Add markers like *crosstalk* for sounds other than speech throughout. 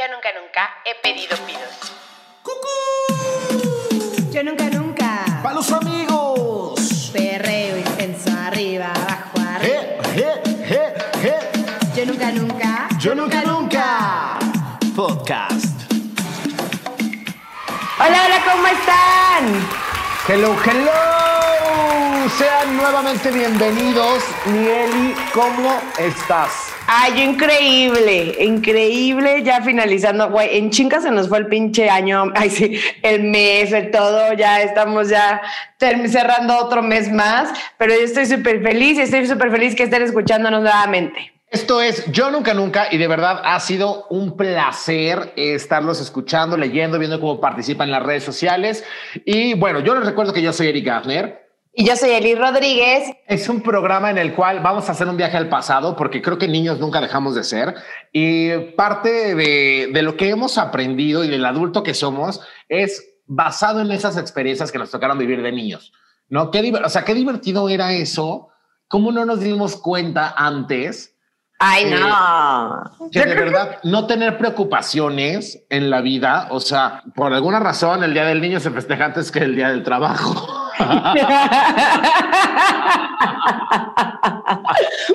Yo nunca, nunca he pedido pidos. Yo nunca, nunca. ¡Para los amigos! Perreo intenso, arriba, abajo, arriba. ¡Je, je, je, je! Yo nunca, nunca. ¡Yo nunca, nunca! Podcast. Hola, hola, ¿cómo están? Hello, hello. Sean nuevamente bienvenidos. Nieli, ¿cómo estás? Ay, increíble, increíble, ya finalizando, güey, en chinga se nos fue el pinche año, ay sí, el mes, el todo, ya estamos ya cerrando otro mes más, pero yo estoy súper feliz estoy súper feliz que estén escuchándonos nuevamente. Esto es Yo Nunca Nunca y de verdad ha sido un placer estarlos escuchando, leyendo, viendo cómo participan en las redes sociales. Y bueno, yo les recuerdo que yo soy Eric Gafner. Y yo soy Eli Rodríguez, Es un programa en el cual vamos a hacer un viaje al pasado porque creo que niños nunca dejamos de ser y parte de, de lo que hemos aprendido y del adulto que somos es basado en esas experiencias que nos tocaron vivir de niños. ¿No? Qué, o sea, qué divertido era eso. ¿Cómo no nos dimos cuenta antes ay Eh, no, que de verdad no tener preocupaciones en la vida? O sea, por alguna razón el Día del Niño se festeja antes que el Día del Trabajo. *laughs*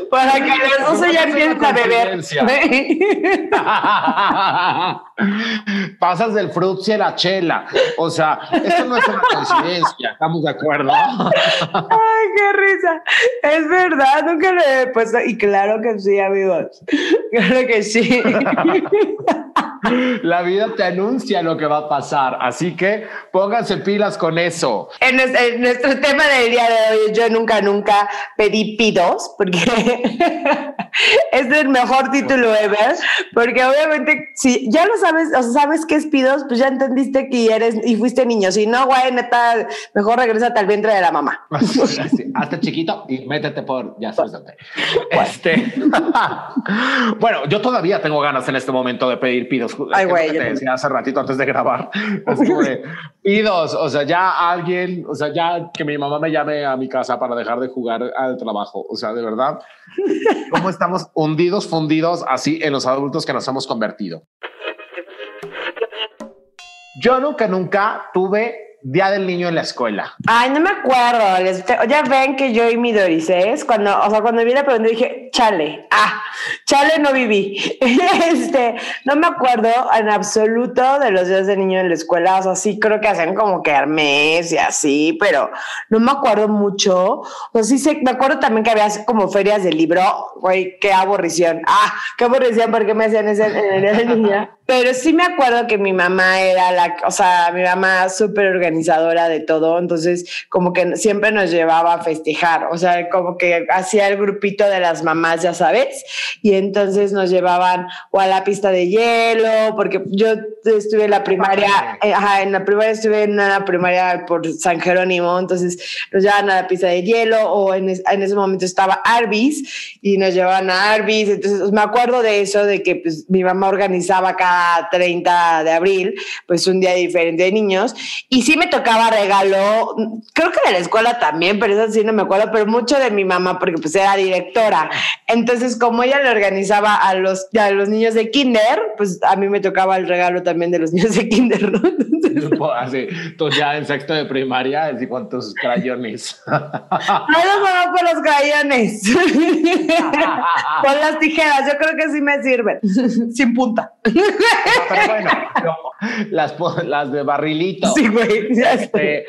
para que a las 12 ya empiecen a beber. *laughs* Pasas del frutzi a la chela. O sea, esto no es una coincidencia, ¿estamos de acuerdo? Ay, qué risa. Es verdad, nunca lo he puesto. Y claro que sí, amigos. *laughs* Claro que sí. *laughs* La vida te anuncia lo que va a pasar, así que pónganse pilas con eso. En nuestro, en nuestro tema del día de hoy, yo nunca, nunca pedí pidos, porque *laughs* *laughs* es el mejor título ever, porque obviamente, si ya lo sabes, o sea, sabes qué es pidos, pues ya entendiste que eres y fuiste niño. Si no, güey, neta, mejor regrésate al vientre de la mamá. *laughs* Así, Hazte chiquito y métete por, ya sabes dónde. *laughs* Este, bueno, yo todavía tengo ganas en este momento de pedir pidos. Ay, güey, que te decía hace ratito antes de grabar. Es como pidos, o sea, ya alguien, o sea, ya que mi mamá me llame a mi casa para dejar de jugar al trabajo. O sea, de verdad, *laughs* cómo estamos hundidos, fundidos así en los adultos que nos hemos convertido. Yo nunca, nunca tuve Día del Niño en la escuela. Ay, no me acuerdo. Les- ya ven que yo y mi Doris, cuando, o sea, cuando vi la pregunta dije, chale, ah, chale no viví. *laughs* este, no me acuerdo en absoluto de los días de niño en la escuela. O sea, sí creo que hacen como que armés y así, pero no me acuerdo mucho. O sea, sí sé, me acuerdo también que había como ferias de libro. Güey, qué aburrición. Ah, qué aburrición porque me hacían ese en el día de niña. *laughs* Pero sí me acuerdo que mi mamá era la, o sea, mi mamá súper organizadora de todo, entonces como que siempre nos llevaba a festejar, o sea, como que hacía el grupito de las mamás, ya sabes, y entonces nos llevaban o a la pista de hielo, porque yo estuve en la primaria, eh, ajá, en la primaria estuve en una primaria por San Jerónimo, entonces nos llevaban a la pista de hielo, o en, es- en ese momento estaba Arby's, y nos llevaban a Arby's, entonces me acuerdo de eso, de que pues, mi mamá organizaba cada 30 de abril, pues un día diferente de niños, y sí me tocaba regalo, creo que de la escuela también, pero eso sí no me acuerdo, pero mucho de mi mamá, porque pues era directora, entonces como ella le organizaba a los, a los niños de kinder, pues a mí me tocaba el regalo también de los *laughs* niños de kinder, ¿no? Entonces, *laughs* Así, tú ya en sexto de primaria, así con tus crayones. *laughs* No mamá con los crayones. con las tijeras, yo creo que sí me sirven. Sin punta. Pero bueno, no, las, las de barrilito. Sí, güey. *laughs* Este,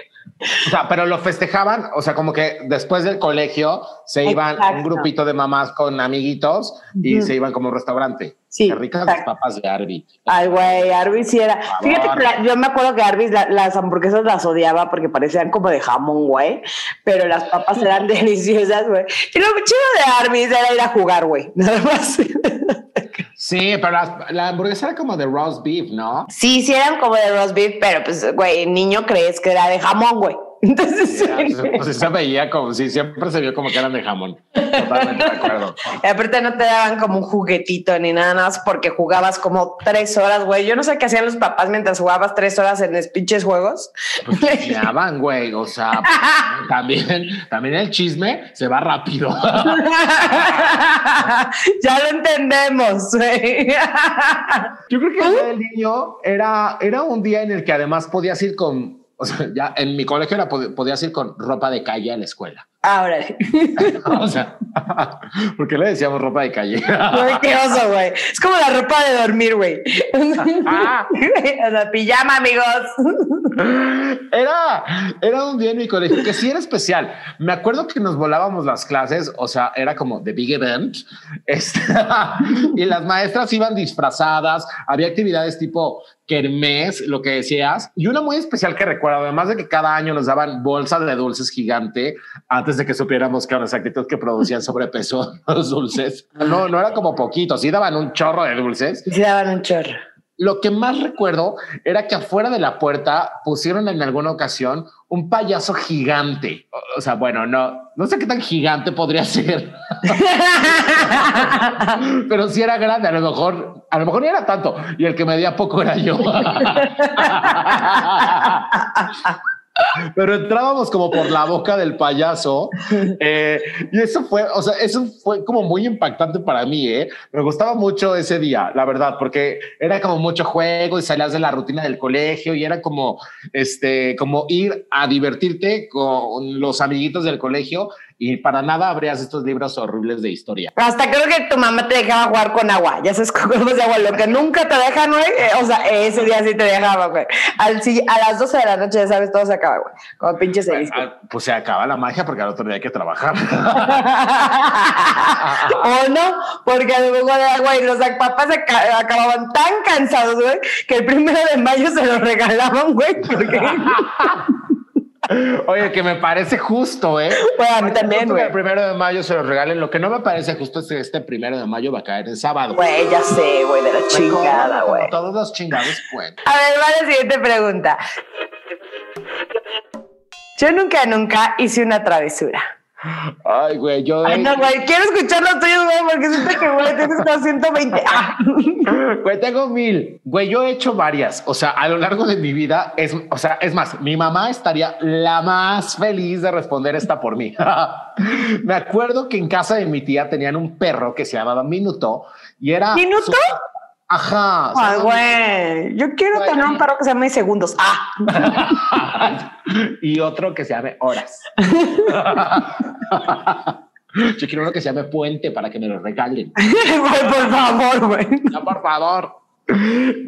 o sea, pero lo festejaban, o sea, como que después del colegio se iban Exacto. un grupito de mamás con amiguitos y se iban como a un restaurante. Sí, Qué ricas las papas de Arby. Ay, güey, Arby's sí era. Fíjate que la- yo me acuerdo que Arby's la- las hamburguesas las odiaba porque parecían como de jamón, güey. Pero las papas eran *laughs* deliciosas, güey. Y lo chido de Arby's era ir a jugar, güey. *laughs* Nada más. Sí, pero la hamburguesa era como de roast beef, ¿no? Sí, sí eran como de roast beef, pero pues, güey, niño crees que era de jamón, güey. Entonces, Pues *laughs* se veía como, sí, siempre se vio como que eran de jamón. Totalmente de acuerdo. y aparte no te daban como un juguetito ni nada más porque jugabas como tres horas, güey. Yo no sé qué hacían los papás mientras jugabas tres horas en los pinches juegos. Pues *laughs* chismeaban, güey. O sea, *laughs* también, también el chisme se va rápido. ya lo entendemos, güey. Yo creo que el día del niño era, era un día en el que además podías ir con, o sea, ya en mi colegio era, pod- podías ir con ropa de calle a la escuela. Ahora, *laughs* O sea, *laughs* ¿por qué le decíamos ropa de calle? güey, qué oso, güey. Es como la ropa de dormir, güey. Ah. *laughs* o sea, pijama, amigos. Era, era un día en mi colegio que sí era especial. Me acuerdo que nos volábamos las clases, o sea, era como de big event. Este, y las maestras iban disfrazadas, había actividades tipo kermés, lo que decías. Y una muy especial que recuerdo, además de que cada año nos daban bolsa de dulces gigante antes de que supiéramos que con exactitud que producían sobrepeso *laughs* los dulces. No, no era como poquito, sí daban un chorro de dulces. Sí daban un chorro. Lo que más recuerdo era que afuera de la puerta pusieron en alguna ocasión un payaso gigante. O- sea, bueno, no, no sé qué tan gigante podría ser, *laughs* pero sí era grande. A lo mejor, a lo mejor ni era tanto. Y el que medía poco era yo. *laughs* Pero entrábamos como por la boca del payaso eh, y eso fue, o sea, eso fue como muy impactante para mí, ¿eh? Me gustaba mucho ese día, la verdad, porque era como mucho juego y salías de la rutina del colegio y era como, este, como ir a divertirte con los amiguitos del colegio y para nada abrías estos libros horribles de historia. Hasta creo que tu mamá te dejaba jugar con agua. Ya sabes, *laughs* con de agua. Lo que nunca te dejan, güey. eh, o sea, ese día sí te dejaba, güey. Al, si- a las 12 de la noche, ya sabes, todo se acaba, güey. Como pinche seis. Ah, Pues se acaba la magia porque al otro día hay que trabajar. *laughs* *laughs* o no, porque el jugo de agua y los papás se ca- acababan tan cansados, güey, que el primero de mayo se los regalaban, güey. Porque, Oye, que me parece justo, ¿eh? Bueno, a mí también, güey. El primero de mayo se los regalen. Lo que no me parece justo es que este primero de mayo va a caer en sábado. Güey, ya sé, güey, de la chingada, güey. Todos los chingados pueden. A ver, va la siguiente pregunta. Yo nunca, nunca hice una travesura. Ay, güey, yo. Ay, no, güey, quiero escuchar los tuyos, güey, porque siento que, güey, tienes como 120. Ah. *laughs* Güey, tengo mil. Güey, yo he hecho varias. O sea, a lo largo de mi vida, es, o sea, es más, mi mamá estaría la más feliz de responder esta por mí. *laughs* Me acuerdo que en casa de mi tía tenían un perro que se llamaba Minuto y era. ¿Minuto? su- Ajá. Ay, güey, yo quiero Güey. tener un perro que se llame segundos. Ah, *laughs* y otro que se llame Horas. *laughs* Yo quiero uno que se llame Puente para que me lo regalen. *laughs* por favor, güey. Ya, por favor.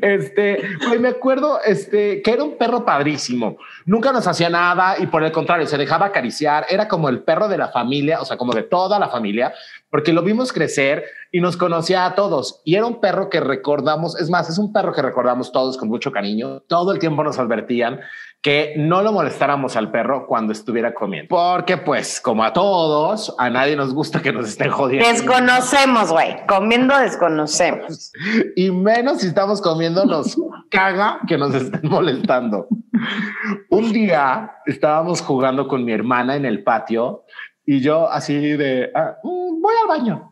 Este, güey, me acuerdo, este, que era un perro padrísimo. Nunca nos hacía nada y por el contrario, se dejaba acariciar. Era como el perro de la familia, o sea, como de toda la familia, porque lo vimos crecer y nos conocía a todos. Y era un perro que recordamos, es más, es un perro que recordamos todos con mucho cariño. Todo el tiempo nos advertían que no lo molestáramos al perro cuando estuviera comiendo. Porque pues, como a todos, a nadie nos gusta que nos estén jodiendo. Desconocemos, güey. Comiendo desconocemos. Y menos si estamos comiendo, nos *laughs* caga que nos estén molestando. Un día estábamos jugando con mi hermana en el patio y yo así de, ah, mm, voy al baño.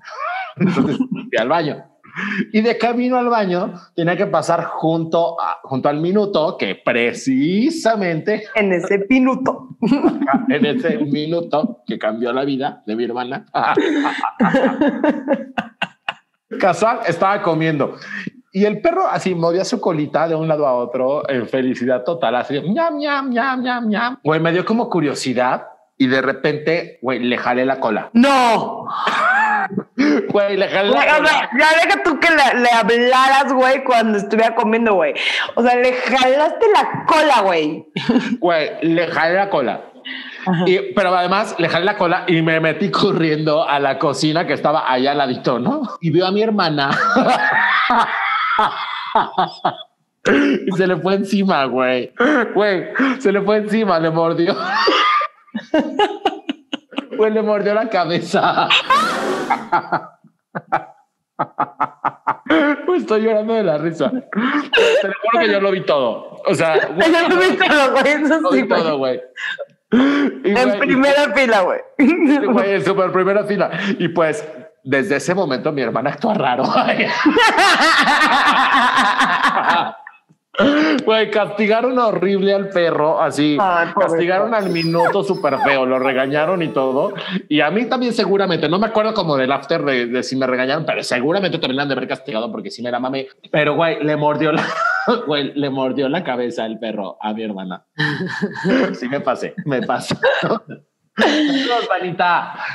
Entonces *laughs* fui al baño. Y de camino al baño tenía que pasar junto, a- junto al minuto que precisamente En ese minuto. en ese minuto que cambió la vida de mi hermana. *laughs* Casual estaba comiendo y el perro así movía su colita de un lado a otro en felicidad total, así ñam, ñam, ñam, ñam, ñam. Güey, me dio como curiosidad y de repente, güey, le jalé la cola. No. Güey, le jalé la cola. sea, ya deja tú que le, le hablaras, güey, cuando estuviera comiendo, güey. O sea, le jalaste la cola, güey. Güey, le jalé la cola. Y, pero además le jalé la cola y me metí corriendo a la cocina que estaba allá al ladito, ¿no? Y vio a mi hermana. *laughs* y se le fue encima, güey. Güey, se le fue encima, le mordió. Güey, le mordió la cabeza. Pues estoy llorando de la risa. Te lo juro que yo lo vi todo. O sea, güey, *laughs* Yo lo vi todo, güey, eso lo sí, vi güey. todo, güey. Y, En güey, primera fila, güey. Güey, en super primera fila. Y pues, desde ese momento mi hermana actúa raro. *laughs* *laughs* Güey, castigaron horrible al perro, así. Ay, castigaron al minuto súper feo, lo regañaron y todo. Y a mí también seguramente, no me acuerdo como del after de, de si me regañaron, pero seguramente también la han de haber castigado porque sí me la mamé. Pero, güey, le mordió la, *laughs* güey, le mordió la cabeza el perro a mi hermana. *laughs* Sí me pasé, me pasé. Saludos.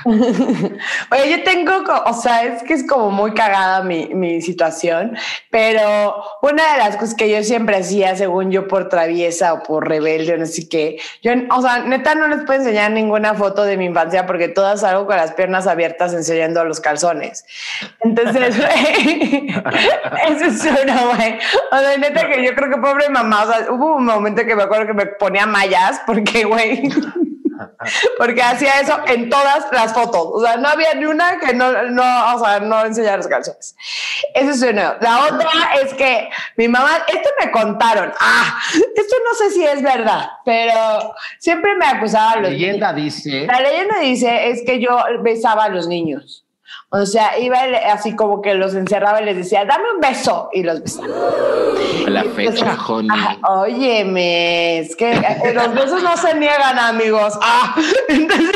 *laughs* Oye, yo tengo, o sea, es que es como muy cagada mi, mi situación, pero una de las cosas que yo siempre hacía, según yo, por traviesa o por rebelde no sé qué, yo, o sea, neta no les puedo enseñar ninguna foto de mi infancia porque todas salgo con las piernas abiertas enseñando los calzones. Entonces, *laughs* eso es una, güey. O sea, neta que yo creo que pobre mamá, o sea, hubo un momento que me acuerdo que me ponía mallas porque, güey, *laughs* *laughs* porque hacía eso en todas las fotos. O sea, no había ni una que no, no, o sea, no enseñara los calzones. Eso es uno. La otra es que mi mamá, esto me contaron. Ah, esto no sé si es verdad, pero siempre me acusaba a La los leyenda dice. la leyenda dice es que yo besaba a los niños. O sea, iba así como que los encerraba y les decía, dame un beso. Y los besaba. La Entonces, fecha, ajá, óyeme, es que eh, los besos no se niegan, amigos. Ah, *laughs* entonces,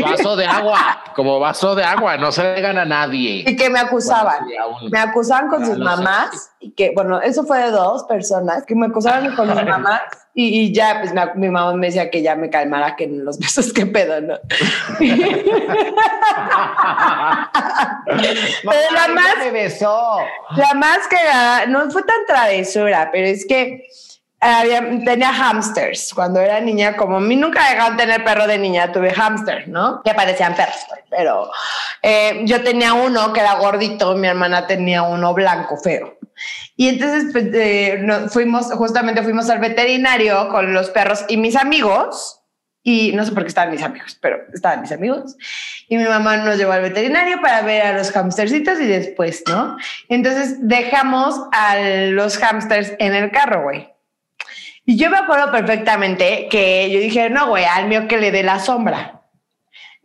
Como vaso de agua, como vaso de agua, no se le gana a nadie. y que me acusaban. Bueno. Me acusaban con Ah, sus mamás. Y que, bueno, eso fue de dos personas que me acusaban con mis *laughs* mamás. Y, y ya, pues me- mi mamá me decía que ya me calmara, que los *laughs* besos, qué pedo, ¿no? *laughs* Pero la más- me besó. La más que no fue tan travesura, pero es que había- tenía hamsters. Cuando era niña, como a mí nunca dejaron tener perro de niña, tuve hamster, ¿no? Que parecían perros, pues, pero eh, yo tenía uno que era gordito, mi hermana tenía uno blanco, feo. Y entonces pues, eh, fuimos, justamente fuimos al veterinario con los perros y mis amigos. Y no sé por qué estaban mis amigos, pero estaban mis amigos. Y mi mamá nos llevó al veterinario para ver a los hamstercitos y después, ¿no? Entonces dejamos a los hamsters en el carro, güey. Y yo me acuerdo perfectamente que yo dije, no, güey, al mío que le dé la sombra.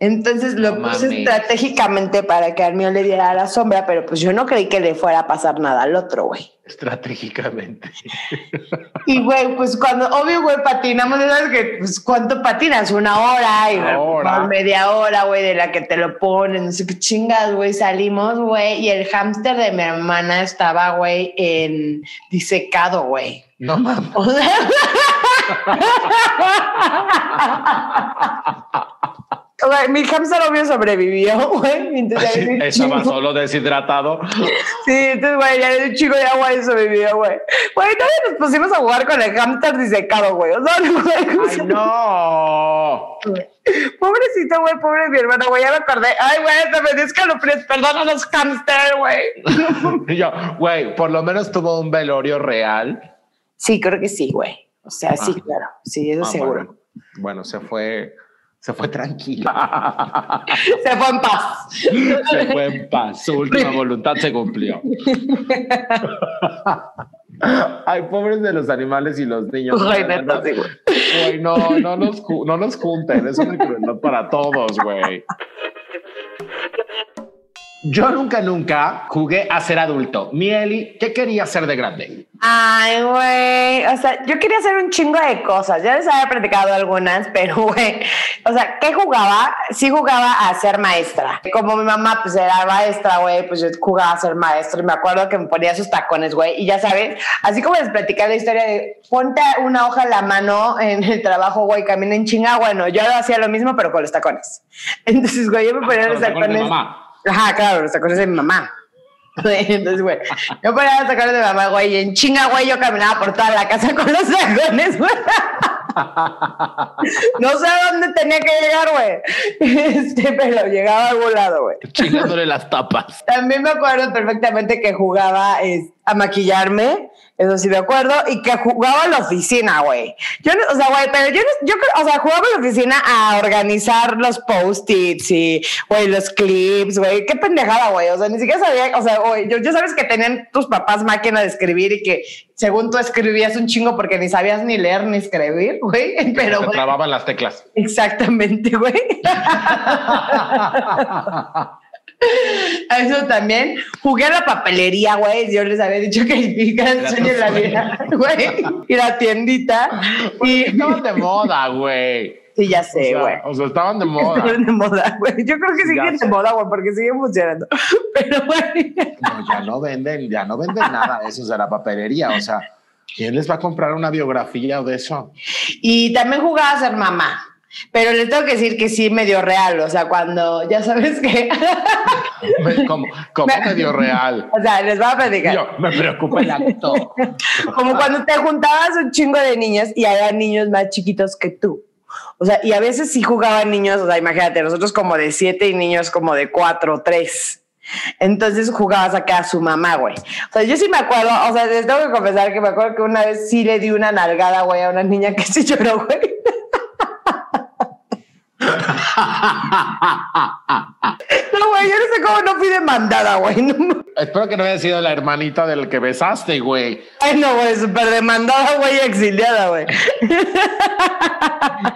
Entonces lo No puse mames. estratégicamente para que al mío le diera la sombra, pero pues yo no creí que le fuera a pasar nada al otro, güey. Estratégicamente. Y güey, pues cuando, obvio, güey, patinamos, ¿sabes que Pues cuánto patinas, una hora y Una hora. media hora, güey, de la que te lo ponen, no sé qué chingas, güey, salimos, güey, y el hámster de mi hermana estaba, güey, en disecado, güey. No mames. *laughs* O sea, mi hámster obvio sobrevivió, *laughs* güey. Un Estaba solo deshidratado. Sí, entonces, güey, ya un chico de agua y sobrevivió, güey. Güey, todavía nos pusimos a jugar con el hámster disecado, güey. O sea, no, güey. ¡Ay, no! Pobrecito, güey, pobre mi hermano, güey, ya me acordé. Ay, güey, te me escalofríos, perdón a los hamster, güey. *laughs* Yo, güey, por lo menos tuvo un velorio real. Sí, creo que sí, güey. O sea, sí, Ah. claro. Sí, eso Ah, seguro. Bueno, bueno, se fue, se fue tranquila. *laughs* Se fue en paz. se fue en paz. Su última voluntad se cumplió. Ay, pobres de los animales y los niños. Neta, sí, güey. No, no los, no los junten. Es una crueldad para todos, güey. Yo nunca, nunca jugué a ser adulto. Mieli, ¿qué quería ser de grande? Ay, güey. O sea, yo quería hacer un chingo de cosas. Ya les había platicado algunas, *laughs* pero, güey. O sea, ¿qué jugaba? Sí jugaba a ser maestra. Como mi mamá, pues era maestra, güey, pues yo jugaba a ser maestra. Y me acuerdo que me ponía sus tacones, güey. Y ya sabes, así como les platicé la historia de ponte una hoja en la mano en el trabajo, güey, camina en chinga. Bueno, yo hacía lo mismo, pero con los tacones. *laughs* Entonces, güey, yo me ponía Con los los tacones de tacones. mamá. Ajá, claro, los tacones de mi mamá. *laughs* Entonces, güey, yo ponía los tacones de mamá, güey, y en chinga, güey, yo caminaba por toda la casa con los tacones, güey. *laughs* No sé a dónde tenía que llegar, güey. Este, pero llegaba a algún lado, güey. Chingándole las tapas. También me acuerdo perfectamente que jugaba es, a maquillarme. Eso sí me acuerdo. Y que jugaba en la oficina, güey. Yo no, o sea, güey, pero yo, yo, o sea, jugaba en la oficina a organizar los post-its y, güey, los clips, güey. Qué pendejada, güey. O sea, ni siquiera sabía, o sea, güey, yo, yo sabes que tenían tus papás máquina de escribir y que según tú escribías un chingo porque ni sabías ni leer ni escribir, güey. Pero, Te trababan las teclas. exactamente, güey. *laughs* Eso también. Jugué a la papelería, güey. Yo les había dicho que mi gran sueño la vida, güey. Ir a tiendita. Y Estaban de moda, güey. sí, ya O sé, sea, güey. o sea, estaban de moda. Estaban de moda, güey. Yo creo que siguen de moda, güey, porque siguen funcionando. *laughs* Pero, güey. No, ya no venden, ya no venden nada de eso de la papelería. O sea, ¿quién les va a comprar una biografía de eso? Y también jugaba a ser mamá. Pero les tengo que decir que sí medio real. O sea, cuando ya sabes que. Como Me- medio real. *laughs* o sea, les voy a platicar. Yo, me preocupa el acto. Como cuando te juntabas un chingo de niños y había niños más chiquitos que tú. O sea, y a veces sí jugaban niños, o sea, imagínate, nosotros como de siete y niños como de cuatro o tres. Entonces jugabas acá a su mamá, güey. O sea, yo sí me acuerdo, o sea, les tengo que confesar que me acuerdo que una vez sí le di una nalgada, güey, a una niña que sí lloró, güey. No, güey, yo no sé cómo no fui demandada, güey. No, Espero que no haya sido la hermanita del que besaste, güey. Ay, no, güey, súper demandada, güey, exiliada, güey.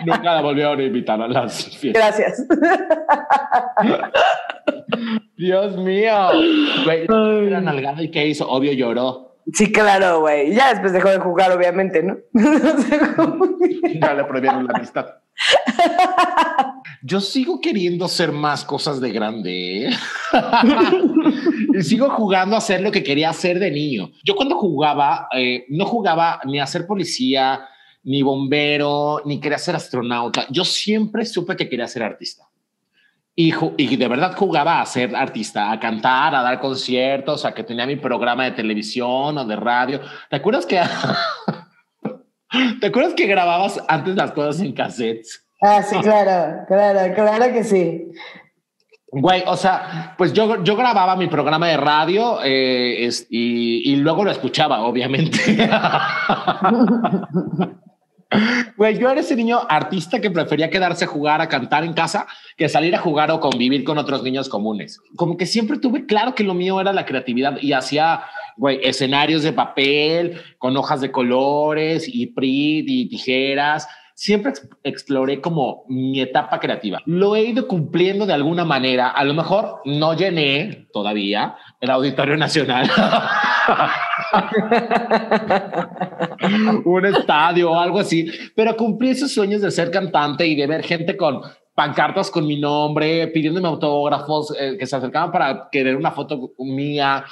Nunca la volvieron a invitar a las fiestas. Gracias. Dios mío. Güey, era nalgada y ¿qué hizo? Obvio lloró. Sí, claro, güey. Ya después dejó de jugar, obviamente, ¿no? *laughs* No sé cómo. Ya le prohibieron la amistad. *laughs* Yo sigo queriendo hacer más cosas de grande. ¿eh? *laughs* y sigo jugando a hacer lo que quería hacer de niño. Yo cuando jugaba, eh, no jugaba ni a ser policía, ni bombero, ni quería ser astronauta. Yo siempre supe que quería ser artista. Y, y de verdad jugaba a ser artista, a cantar, a dar conciertos, a que tenía mi programa de televisión o de radio. ¿Te acuerdas que... *laughs* ¿Te acuerdas que grababas antes las cosas en cassettes? Ah, sí, claro, claro, claro que sí. Güey, o sea, pues yo, yo grababa mi programa de radio eh, es- y, y luego lo escuchaba, obviamente. *laughs* Güey, yo era ese niño artista que prefería quedarse a jugar, a cantar en casa, que salir a jugar o convivir con otros niños comunes. Como que siempre tuve claro que lo mío era la creatividad y hacía, güey, escenarios de papel con hojas de colores y prit y tijeras. Siempre ex- exploré como mi etapa creativa. Lo he ido cumpliendo de alguna manera. A lo mejor no llené todavía el Auditorio Nacional. *laughs* un estadio o algo así, pero cumplí esos sueños de ser cantante y de ver gente con pancartas con mi nombre, pidiéndome autógrafos, eh, que se acercaban para querer una foto mía,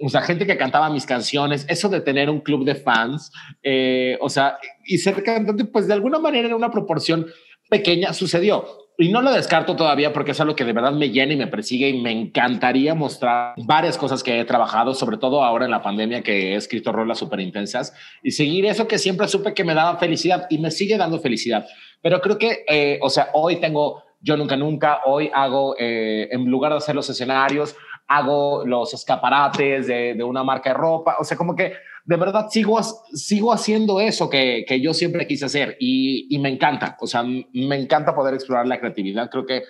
o sea, gente que cantaba mis canciones, eso de tener un club de fans, eh, o sea, y ser cantante, pues de alguna manera en una proporción pequeña sucedió. Y no lo descarto todavía porque es algo que de verdad me llena y me persigue y me encantaría mostrar varias cosas que he trabajado, sobre todo ahora en la pandemia que he escrito rolas súper intensas y seguir eso que siempre supe que me daba felicidad y me sigue dando felicidad. Pero creo que, eh, o sea, hoy tengo Yo Nunca Nunca, hoy hago, eh, en lugar de hacer los escenarios, hago los escaparates de, de una marca de ropa, o sea, como que de verdad sigo, sigo haciendo eso que, que yo siempre quise hacer y, y, me encanta, o sea, me encanta poder explorar la creatividad, creo que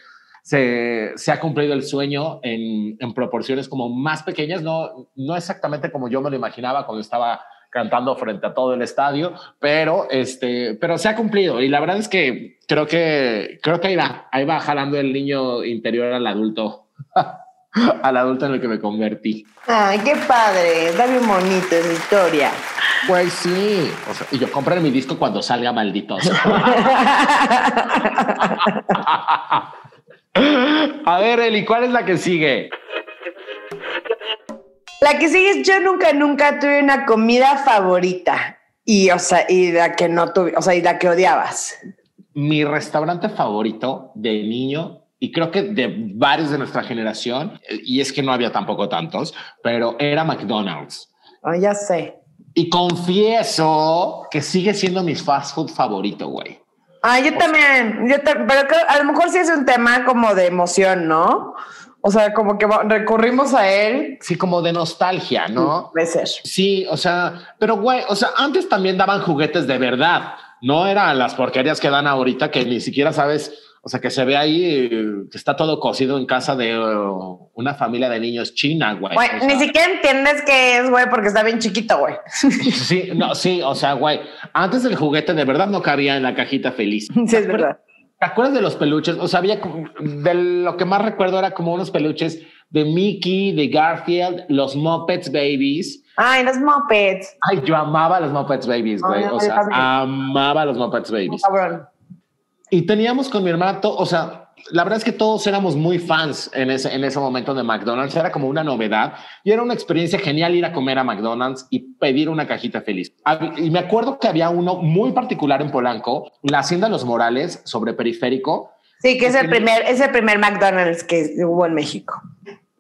se, se ha cumplido el sueño en, en, proporciones como más pequeñas, no, no exactamente como yo me lo imaginaba cuando estaba cantando frente a todo el estadio, pero este, pero se ha cumplido. Y la verdad es que creo que creo que ahí va, ahí va jalando el niño interior al adulto. *laughs* *laughs* al adulto en el que me convertí. Ay, qué padre, está bien bonito esa historia. Pues sí, o sea, y yo compré mi disco cuando salga malditos. *laughs* *laughs* A ver, Eli, ¿cuál es la que sigue? La que sigue es Yo nunca, nunca tuve una comida favorita. Y, o sea, y la que no tuve, o sea, y la que odiabas. Mi restaurante favorito de niño y creo que de varios de nuestra generación, y es que no había tampoco tantos, pero era McDonald's. Oh, ya sé. Y confieso que sigue siendo mi fast food favorito, güey. Ah, yo o también, yo ta pero a lo mejor sí es un tema como de emoción, ¿no? O sea, como que recurrimos a él. Sí, como de nostalgia, ¿no? Puede ser. Sí, o sea, pero güey, o sea, antes también daban juguetes de verdad. No eran las porquerías que dan ahorita que ni siquiera sabes, o sea, que se ve ahí que está todo cocido en casa de uh, una familia de niños china, güey. Güey, O sea, ni siquiera entiendes qué es, güey, porque está bien chiquito, güey. *laughs* Sí, no, sí, o sea, güey, antes el juguete de verdad no cabía en la cajita feliz. Sí, es verdad. ¿Te acuerdas de los peluches? O sea, había de lo que más recuerdo era como unos peluches de Mickey, de Garfield, los Muppets Babies. Ay, los mopeds. Ay, yo amaba los Muppets Babies, güey. Ay, O sea, amaba los Muppets Babies. Cabrón. Y teníamos con mi hermana, o sea, la verdad es que todos éramos muy fans en ese, en ese momento de McDonald's. Era como una novedad y era una experiencia genial ir a comer a McDonald's y pedir una cajita feliz. Y me acuerdo que había uno muy particular en Polanco, la Hacienda Los Morales, sobre Periférico. Sí, que es el primer, es el primer McDonald's que hubo en México.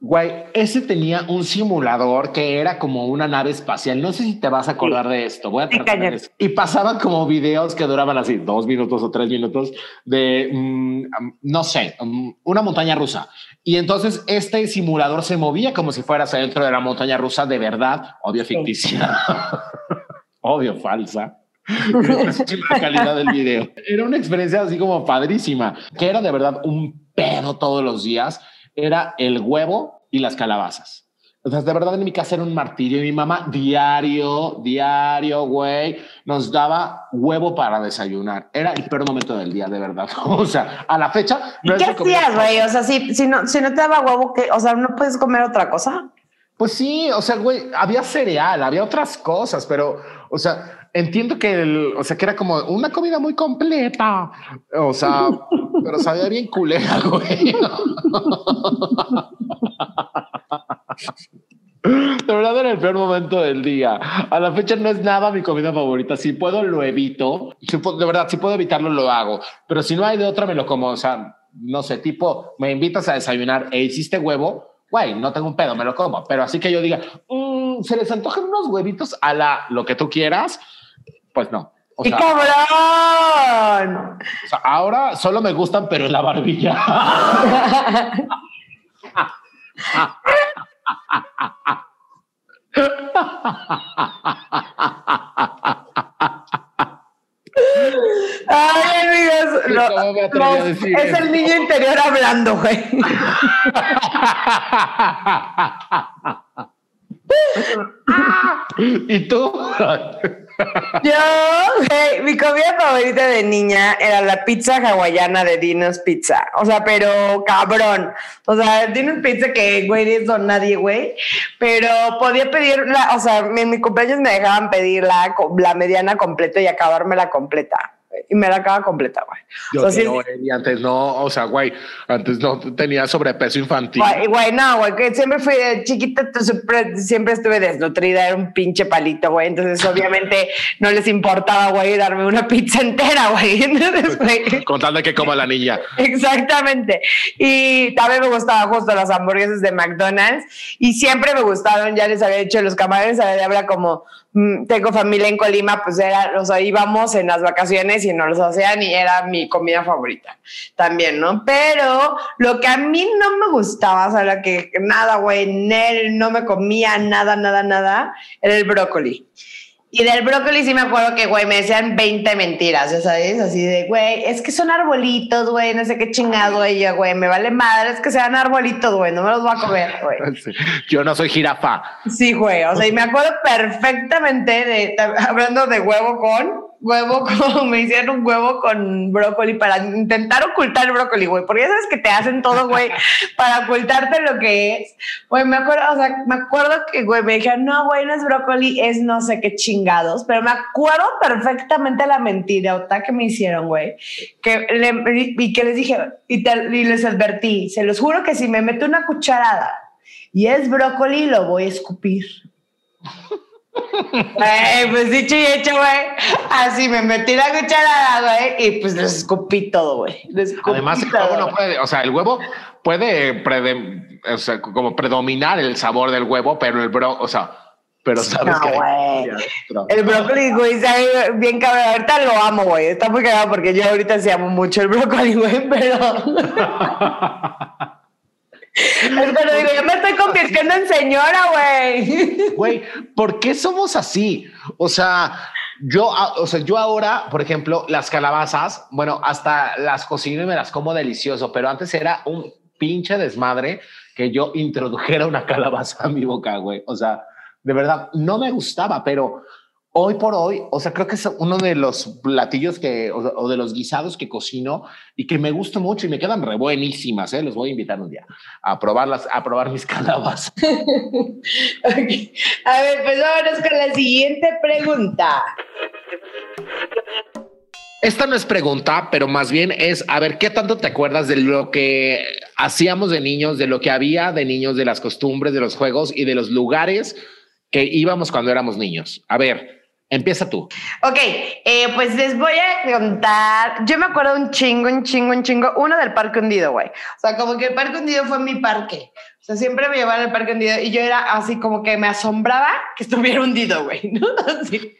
Güey, ese tenía un simulador que era como una nave espacial. No sé si te vas a acordar de esto. Voy a Sí, de. Y pasaban como videos que duraban así dos minutos o tres minutos de, mm, no sé, mm, una montaña rusa. Y entonces este simulador se movía como si fueras adentro de la montaña rusa de verdad, obvio Sí. ficticia, *laughs* obvio falsa. *laughs* la calidad del video. Era una experiencia así como padrísima, que era de verdad un pedo todos los días. Era el huevo y las calabazas. O sea, de verdad en mi casa era un martirio. Y mi mamá diario, diario, güey, nos daba huevo para desayunar. Era el peor momento del día, de verdad. *laughs* O sea, a la fecha... ¿Y no qué hacías, güey? O sea, si, si, no, si no te daba huevo, ¿qué? O sea, ¿no puedes comer otra cosa? Pues sí, o sea, güey, había cereal, había otras cosas, pero, o sea, entiendo que, el, o sea, que era como una comida muy completa, o sea, *laughs* pero sabía bien culera, güey. De verdad era el peor momento del día. A la fecha no es nada mi comida favorita. Si puedo, lo evito. De verdad, si puedo evitarlo, lo hago. Pero si no hay de otra, me lo como. O sea, no sé, tipo, me invitas a desayunar e hiciste huevo. Güey, no tengo un pedo, me lo como. Pero así que yo diga, "Mm, se les antojan unos huevitos a la lo que tú quieras. Pues no. O ¡Y sea, cabrón! o sea, ahora solo me gustan, pero en la barbilla. Ay, amigos, Sí, lo- ¿cómo me atreví a los- decir es eso? el niño interior hablando, güey. *laughs* ¿Y tú? Yo, güey, mi comida favorita de niña era la pizza hawaiana de Dino's Pizza. O sea, pero cabrón. O sea, Dino's Pizza que, güey, es don nadie, güey. Pero podía pedir, la, o sea, en mi cumpleaños me dejaban pedir la mediana completa y acabármela completa. Y me la acaba completa, güey. Yo O sea, sí- Eri, antes no, o sea, güey, antes no tenía sobrepeso infantil. Güey, güey, no, güey, que siempre fui de chiquita, siempre, siempre estuve desnutrida, era un pinche palito, güey. Entonces, obviamente, no les importaba, güey, darme una pizza entera, güey. *laughs* Entonces, güey. Con tal de que coma la niña. Exactamente. Y también me gustaban justo las hamburguesas de McDonald's y siempre me gustaron, ya les había dicho, los camarones de habla como tengo familia en Colima, pues era, o sea, íbamos en las vacaciones y nos los hacían y era mi comida favorita también, ¿no? Pero lo que a mí no me gustaba, o sea, lo que nada, güey, Nel no me comía nada, nada, nada, era el brócoli. Y del brócoli sí me acuerdo que, güey, me decían 20 mentiras, ya sabes, así de, güey, es que son arbolitos, güey, no sé qué chingado, yo, güey, me vale madre, es que sean arbolitos, güey, no me los voy a comer, güey. *laughs* Sí, Yo no soy jirafa. Sí, güey, o sea, y me acuerdo perfectamente de, hablando de huevo con, huevo *laughs* con, me hicieron un huevo con brócoli para intentar ocultar el brócoli, güey, porque ya sabes que te hacen todo, güey, *laughs* para ocultarte lo que es. Güey, me acuerdo, o sea, me acuerdo que, güey, me dijeron, no, güey, no es brócoli, es no sé qué chingados, pero me acuerdo perfectamente la mentirota que me hicieron, güey, que le- y que les dije, y, te- y les advertí, se los juro que si me meto una cucharada y es brócoli, lo voy a escupir. *laughs* Pues dicho y hecho, güey. Así me metí la cucharada, güey, y pues les escupí todo, güey. Además, el huevo no puede, o sea, el huevo puede prede- o sea, como predominar el sabor del huevo, pero el bro, o sea, pero sabes No, que hay. El brócoli, güey, sabe bien cabrón. Ahorita lo amo, güey. Está muy cagado porque yo ahorita sí amo mucho el brócoli, güey, pero. Es cuando digo, yo me estoy convirtiendo en señora, güey. Güey, ¿por qué somos así? O sea, yo, o sea, yo ahora, por ejemplo, las calabazas, bueno, hasta las cocino y me las como delicioso, pero antes era un pinche desmadre que yo introdujera una *laughs* calabaza a mi boca, güey. O sea, de verdad, no me gustaba, pero hoy por hoy, o sea, creo que es uno de los platillos que, o, o de los guisados que cocino y que me gusta mucho y me quedan re buenísimas, ¿eh? Los voy a invitar un día a probarlas, a probar mis *laughs* calabazas. *laughs* A ver, pues vámonos con la siguiente pregunta. Esta no es pregunta, pero más bien es a ver qué tanto te acuerdas de lo que hacíamos de niños, de lo que había de niños, de las costumbres, de los juegos y de los lugares que íbamos cuando éramos niños. A ver, empieza tú. Ok, eh, pues les voy a contar. Yo me acuerdo un chingo, un chingo, un chingo. Uno del Parque Hundido, güey. O sea, como que el Parque Hundido fue mi parque. O sea, siempre me llevaban al Parque Hundido y yo era así como que me asombraba que estuviera hundido, güey, ¿no? *laughs* Así.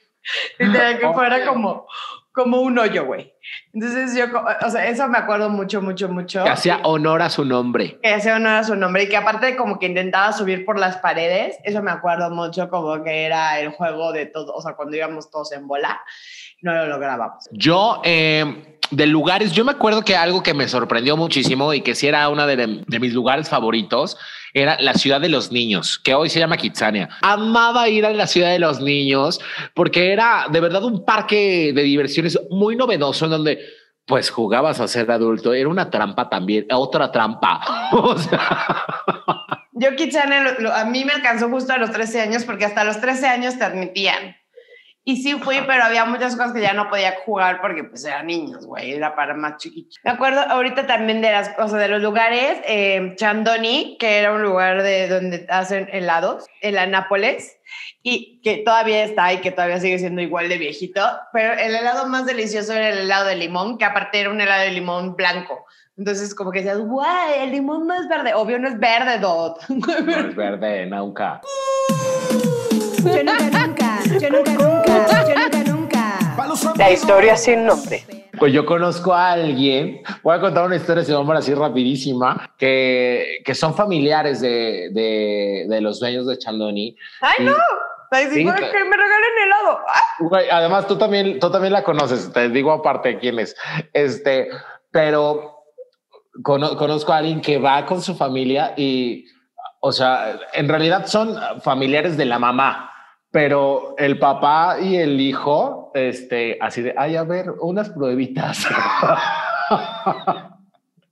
Literal, que fuera como, como un hoyo, güey. Entonces yo, o sea, eso me acuerdo mucho, mucho, mucho. Que hacía honor a su nombre. que hacía honor a su nombre y que aparte como que intentaba subir por las paredes, eso me acuerdo mucho como que era el juego de todo, o sea, cuando íbamos todos en bola, no lo lográbamos. Yo, eh, de lugares, yo me acuerdo que algo que me sorprendió muchísimo y que sí era uno de, de mis lugares favoritos era la ciudad de los niños, que hoy se llama Kitsania. Amaba ir a la ciudad de los niños porque era de verdad un parque de diversiones muy novedoso en donde pues jugabas a ser adulto. Era una trampa también, otra trampa. *laughs* O sea, Yo lo- a mí me alcanzó justo a los 13 años porque hasta los 13 años te admitían. Y sí fui, pero había muchas cosas que ya no podía jugar porque pues eran niños, güey, era para más chiquitos. Me acuerdo ahorita también de las cosas, de los lugares, eh, Chandoni, que era un lugar de donde hacen helados, en la Nápoles, y que todavía está y que todavía sigue siendo igual de viejito, pero el helado más delicioso era el helado de limón, que aparte era un helado de limón blanco. Entonces, como que decías, guay, el limón no es verde. Obvio, no es verde, Dot. no es verde, nunca. Yo nunca, nunca, yo nunca, nunca. La historia sin nombre. Pues yo conozco a alguien, voy a contar una historia, se llama así rapidísima, que, que son familiares de, de, de los dueños de Chandoni. ¡Ay, Y- no! Sí, que me regalen helado. ¡Ah! Güey, además tú también, tú también la conoces, te digo aparte quién es. Este, pero cono- conozco a alguien que va con su familia y, o sea, en realidad son familiares de la mamá, pero el papá y el hijo, este, así de, ay, a ver, unas pruebitas. *laughs*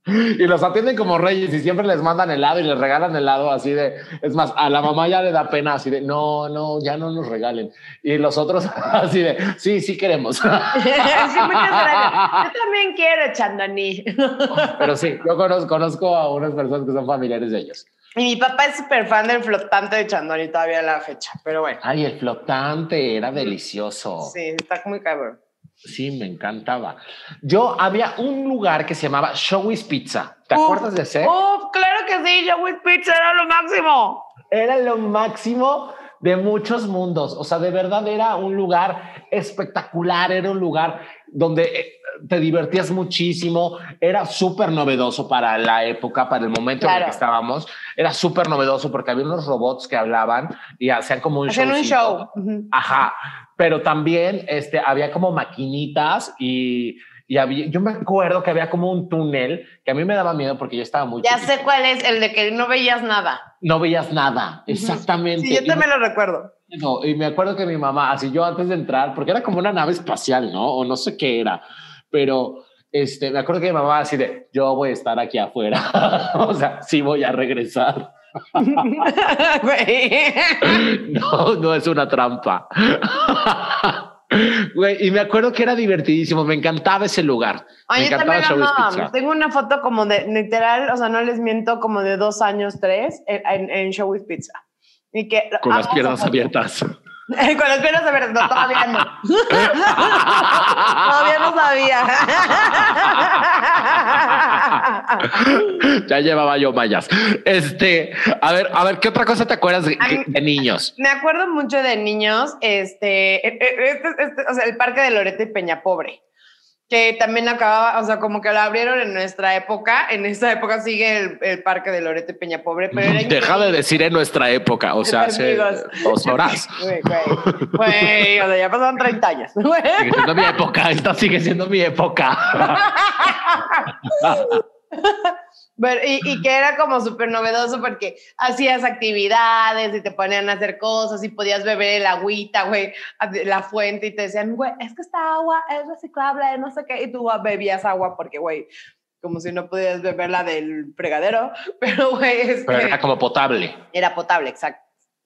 Y los atienden como reyes y siempre les mandan helado y les regalan helado así de, es más, a la mamá ya le da pena así de, no, no, ya no nos regalen. Y los otros *laughs* así de, sí, sí queremos. *laughs* Sí. Yo también quiero Chandani. Pero sí, yo conozco, conozco a unas personas que son familiares de ellos. Y mi papá es súper fan del flotante de Chandani todavía a la fecha. Pero bueno, Ay, el flotante era delicioso. sí, está muy cabrón. Sí, me encantaba. Yo había un lugar que se llamaba Showis Pizza. ¿Te Uf, acuerdas de ese? ¡Uf! claro que sí, Joey's Pizza era lo máximo. Era lo máximo de muchos mundos. O sea, de verdad era un lugar espectacular. Era un lugar donde eh, te divertías muchísimo. Era súper novedoso para la época, para el momento en el que estábamos. Era súper novedoso porque había unos robots que hablaban y hacían como un Hacían un show. Ajá, pero también este, había como maquinitas y, y había, yo me acuerdo que había como un túnel que a mí me daba miedo porque yo estaba muy Ya sé cuál es, el de que no veías nada. No veías nada, exactamente. Sí, yo también lo recuerdo. no, y me acuerdo que mi mamá, así yo antes de entrar, porque era como una nave espacial, ¿no? O no sé qué era, pero este, me acuerdo que mi mamá así de, yo voy a estar aquí afuera, *laughs* o sea, sí voy a regresar. *laughs* *laughs* No, no es una trampa. Güey, y me acuerdo que era divertidísimo, me encantaba ese lugar. me Ay, encantaba Showbiz. Pizza. Tengo una foto como de, literal, o sea, no les miento, como de dos años, tres, en, en, en Showbiz Pizza. Y que Con las piernas abiertas. *laughs* Con las piernas abiertas, no, todavía no. *laughs* todavía no sabía. ya llevaba yo mallas. Este, a ver, a ver, ¿qué otra cosa te acuerdas de, A mí- de niños? Me acuerdo mucho de niños, este, e- e- este, este, o sea, el parque de Loreto y Peñapobre, que también acababa, o sea, como que la abrieron en nuestra época. En esa época sigue el, el parque de Loreto Peña Pobre, pero era Deja de decir en nuestra época, o sea, hace dos horas. *laughs* Güey, güey, güey, o sea, ya pasaron 30 años. Sigue siendo mi época, esta sigue siendo mi época. *laughs* Pero, y, y que era como súper novedoso porque hacías actividades y te ponían a hacer cosas y podías beber el agüita, güey, de la fuente y te decían, güey, es que esta agua es reciclable, no sé qué, y tú bebías agua porque, güey, como si no podías beberla del fregadero, *laughs* pero, güey, este, Pero era como potable. era potable, exacto.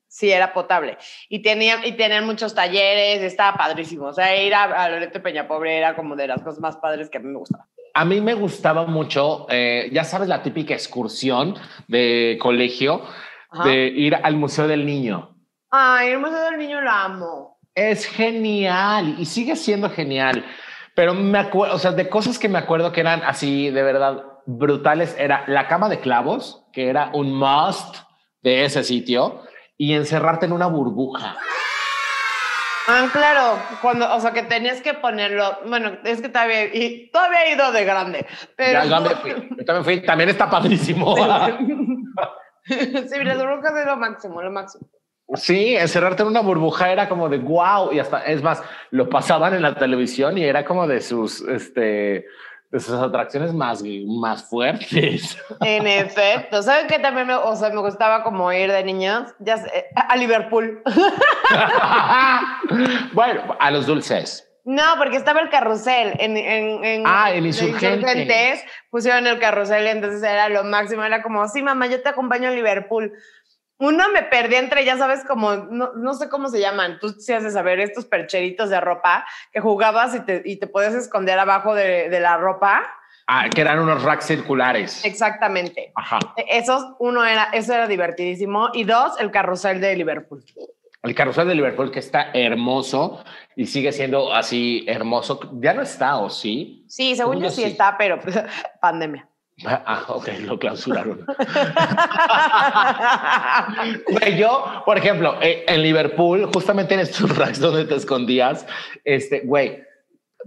Sí, era potable. Y tenían, y tenían muchos talleres, estaba padrísimo. O sea, ir a, a Loreto Peña Pobre era como de las cosas más padres que a mí me gustaba. A mí me gustaba mucho, eh, ya sabes, la típica excursión de colegio, Ajá. de ir al Museo del Niño. Ay, el Museo del Niño lo amo. Es genial y sigue siendo genial. Pero me acuerdo, o sea, de cosas que me acuerdo que eran así de verdad brutales, era la cama de clavos, que era un must de ese sitio, y encerrarte en una burbuja. Ah, claro, cuando, o sea, que tenías que ponerlo, bueno, es que todavía, y todavía he ido de grande, pero... Ya, ¿dónde fui? Yo también fui, también está padrísimo. sí, *laughs* las burbujas es lo máximo, lo máximo. Sí, encerrarte en una burbuja era como de wow, y hasta, es más, lo pasaban en la televisión y era como de sus, este, de sus atracciones más, más fuertes. En efecto, ¿saben qué también me, o sea, me gustaba como ir de niños? Ya sé, a Liverpool. *laughs* bueno, a los dulces. No, porque estaba el carrusel. En, en, en Ah, el en Insurgente. Insurgentes pusieron el carrusel y entonces era lo máximo. Era como, sí, mamá, yo te acompaño a Liverpool. Uno me perdí entre, ya sabes, como, no, no sé cómo se llaman, tú sí haces saber, estos percheritos de ropa que jugabas y te, y te podías esconder abajo de, de la ropa. Ah, que eran unos racks circulares. Exactamente. Ajá. Esos, uno era, eso era divertidísimo. Y dos, el carrusel de Liverpool. El carrusel de Liverpool que está hermoso y sigue siendo así hermoso. Ya no está, ¿o sí? Sí, según yo yo sí sí. está, pero pues, *laughs* pandemia. Ah, ok, lo clausuraron. *laughs* Güey, yo, por ejemplo, eh, en Liverpool, justamente en estos racks donde te escondías, este, güey,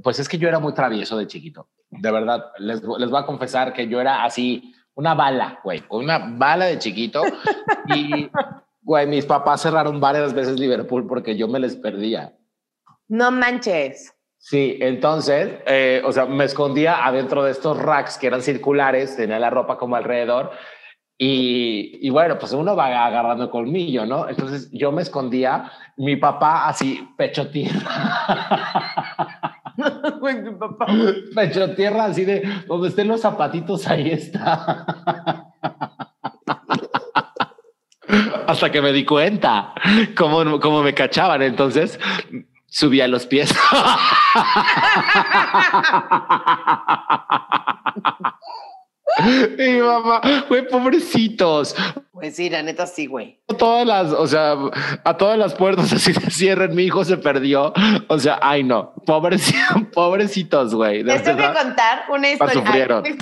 pues es que yo era muy travieso de chiquito. De verdad, les, les voy a confesar que yo era así, una bala, güey, una bala de chiquito. Y, güey, mis papás cerraron varias veces Liverpool porque yo me les perdía. No manches. Sí, entonces, eh, o sea, me escondía adentro de estos racks que eran circulares, tenía la ropa como alrededor y, y bueno, pues uno va agarrando colmillo, ¿no? Entonces yo me escondía, mi papá así, pecho tierra, *laughs* mi papá. pecho tierra, así de donde estén los zapatitos, ahí está. *laughs* Hasta que me di cuenta cómo, cómo me cachaban, entonces subía los pies. Y mi mamá, güey, pobrecitos. Pues sí, la neta sí, güey. Todas las, o sea, a todas las puertas así se cierran. Mi hijo se perdió. O sea, ay, no. Pobrecitos, *laughs* pobrecitos, güey. Les tengo que contar una historia. sufrieron. Ay,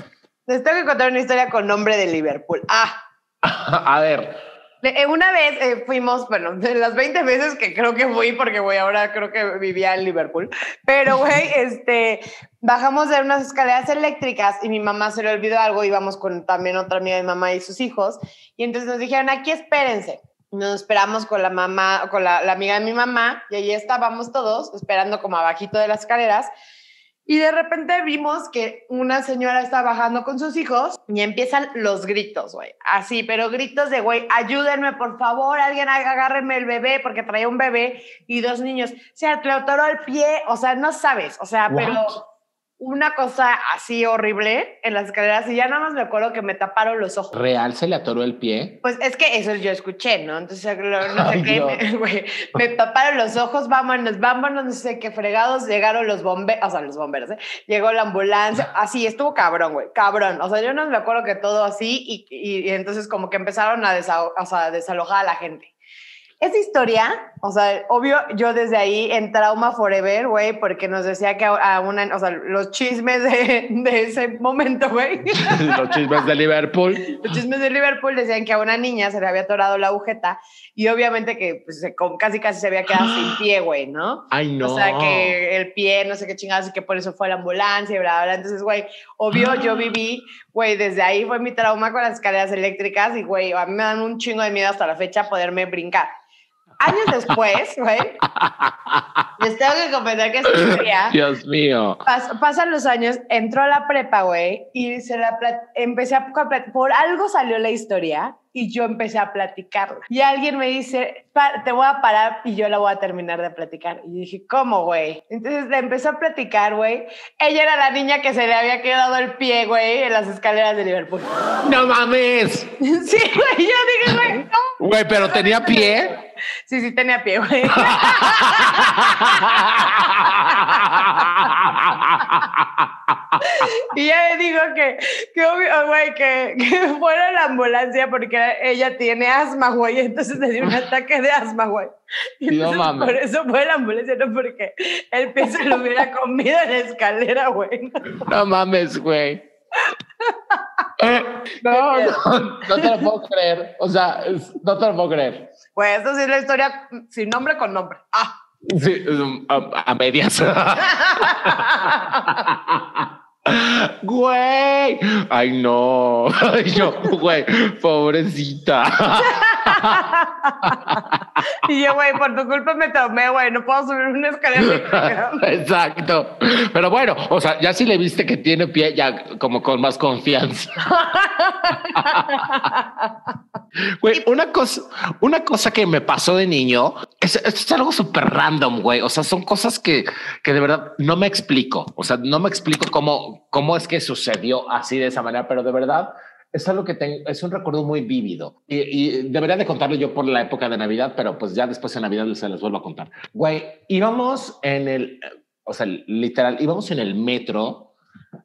Les tengo que contar una historia con nombre de Liverpool. Ah, *laughs* A ver, Una vez eh, fuimos, bueno, de las 20 veces que creo que fui, porque güey, ahora creo que vivía en Liverpool, pero güey, *laughs* este, bajamos de unas escaleras eléctricas y mi mamá se le olvidó algo, íbamos con también otra amiga de mamá y sus hijos, y entonces nos dijeron, aquí espérense. Nos esperamos con la mamá, con la, la amiga de mi mamá, y ahí estábamos todos, esperando como abajito de las escaleras, y de repente vimos que una señora está bajando con sus hijos y empiezan los gritos, güey. Así, pero gritos de, güey, ayúdenme, por favor, alguien ag- agárrenme el bebé, porque traía un bebé y dos niños. Se le atoró el pie, o sea, no sabes, o sea, pero? Una cosa así horrible en las escaleras y ya nada más me acuerdo que me taparon los ojos. real se le atoró el pie. Pues es que eso yo escuché, ¿no? Entonces, no sé qué, *laughs* me, *laughs* me taparon los ojos, vámonos, vámonos, no sé qué fregados, llegaron los bomberos, o sea, los bomberos, ¿eh? Llegó la ambulancia, *laughs* así, estuvo cabrón, güey, cabrón. O sea, yo no me acuerdo que todo así y, y- y entonces como que empezaron a, desa- o sea, a desalojar a la gente. Esa historia, o sea, obvio, yo desde ahí en trauma forever, güey, porque nos decía que a una, o sea, los chismes de, *laughs* de ese momento, güey. *laughs* los chismes de Liverpool. Los chismes de Liverpool decían que a una niña se le había atorado la agujeta y obviamente que pues, se- casi casi se había quedado sin pie, güey, ¿no? Ay, no. O sea, que el pie, no sé qué chingados, y que por eso fue a la ambulancia y bla, bla, bla. Entonces, güey, obvio, yo viví, güey, desde ahí fue mi trauma con las escaleras eléctricas y, güey, a mí me dan un chingo de miedo hasta la fecha poderme brincar. Años después, güey, les tengo que comentar que esa historia Dios mío. Pas- pasan los años, entró a la prepa, güey, y se la empecé a por algo salió la historia y yo empecé a platicarla. Y alguien me dice, "Pa- te voy a parar y yo la voy a terminar de platicar. Y dije, ¿cómo, güey? Entonces le empezó a platicar, güey. Ella era la niña que se le había quedado el pie, güey, en las escaleras de Liverpool. No mames. *laughs* sí, güey, yo dije, güey, no. Güey, pero tenía pie. Sí, sí, tenía pie, güey. *laughs* *laughs* Y ella me dijo que, que obvio, güey, que, que *laughs* fuera a la ambulancia porque ella tiene asma, güey. Entonces le dio un ataque de asma, güey. Y No entonces mames. por eso fue a la ambulancia, no porque el pie se lo hubiera *laughs* comido en la escalera, güey. No mames, güey. *laughs* No, no, no te lo puedo creer. O sea, no te lo puedo creer. Güey, eso sí es la historia sin nombre con nombre. Ah. Sí, a, a medias. *laughs* Güey. Ay, no. *laughs* Ay, güey. Pobrecita. Y yo, güey, por tu culpa me traumé, güey. No puedo subir una escalera. *laughs* Exacto. Pero bueno, o sea, ya si le viste que tiene pie, ya como con más confianza. *laughs* Güey, una cosa, una cosa que me pasó de niño, es, esto es algo súper random, güey. O sea, son cosas que, que de verdad no me explico. O sea, no me explico cómo, cómo es que sucedió así de esa manera, pero de verdad es algo que tengo, es un recuerdo muy vívido. Y, y debería de contarlo yo por la época de Navidad, pero pues ya después de Navidad se les vuelvo a contar. Güey, íbamos en el, o sea, literal, íbamos en el metro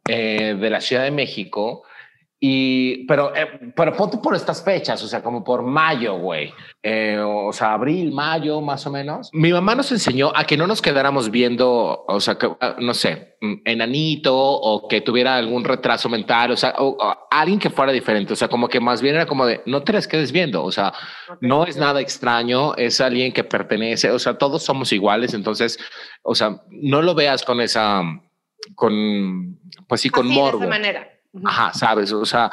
eh, de la Ciudad de México. Y, pero, eh, pero ponte por estas fechas, o sea, como por mayo, güey. Eh, o sea, abril, mayo, más o menos. Mi mamá nos enseñó a que no nos quedáramos viendo, o sea, que, ah, no sé, mm, enanito o que tuviera algún retraso mental, o sea, o, o alguien que fuera diferente. O sea, como que más bien era como de, no te las quedes viendo, o sea, no es nada extraño, es alguien que pertenece, o sea, todos somos iguales, entonces, o sea, no lo veas con esa, con, pues sí, con Así, morbo. De esa manera. Ajá, sabes, o sea,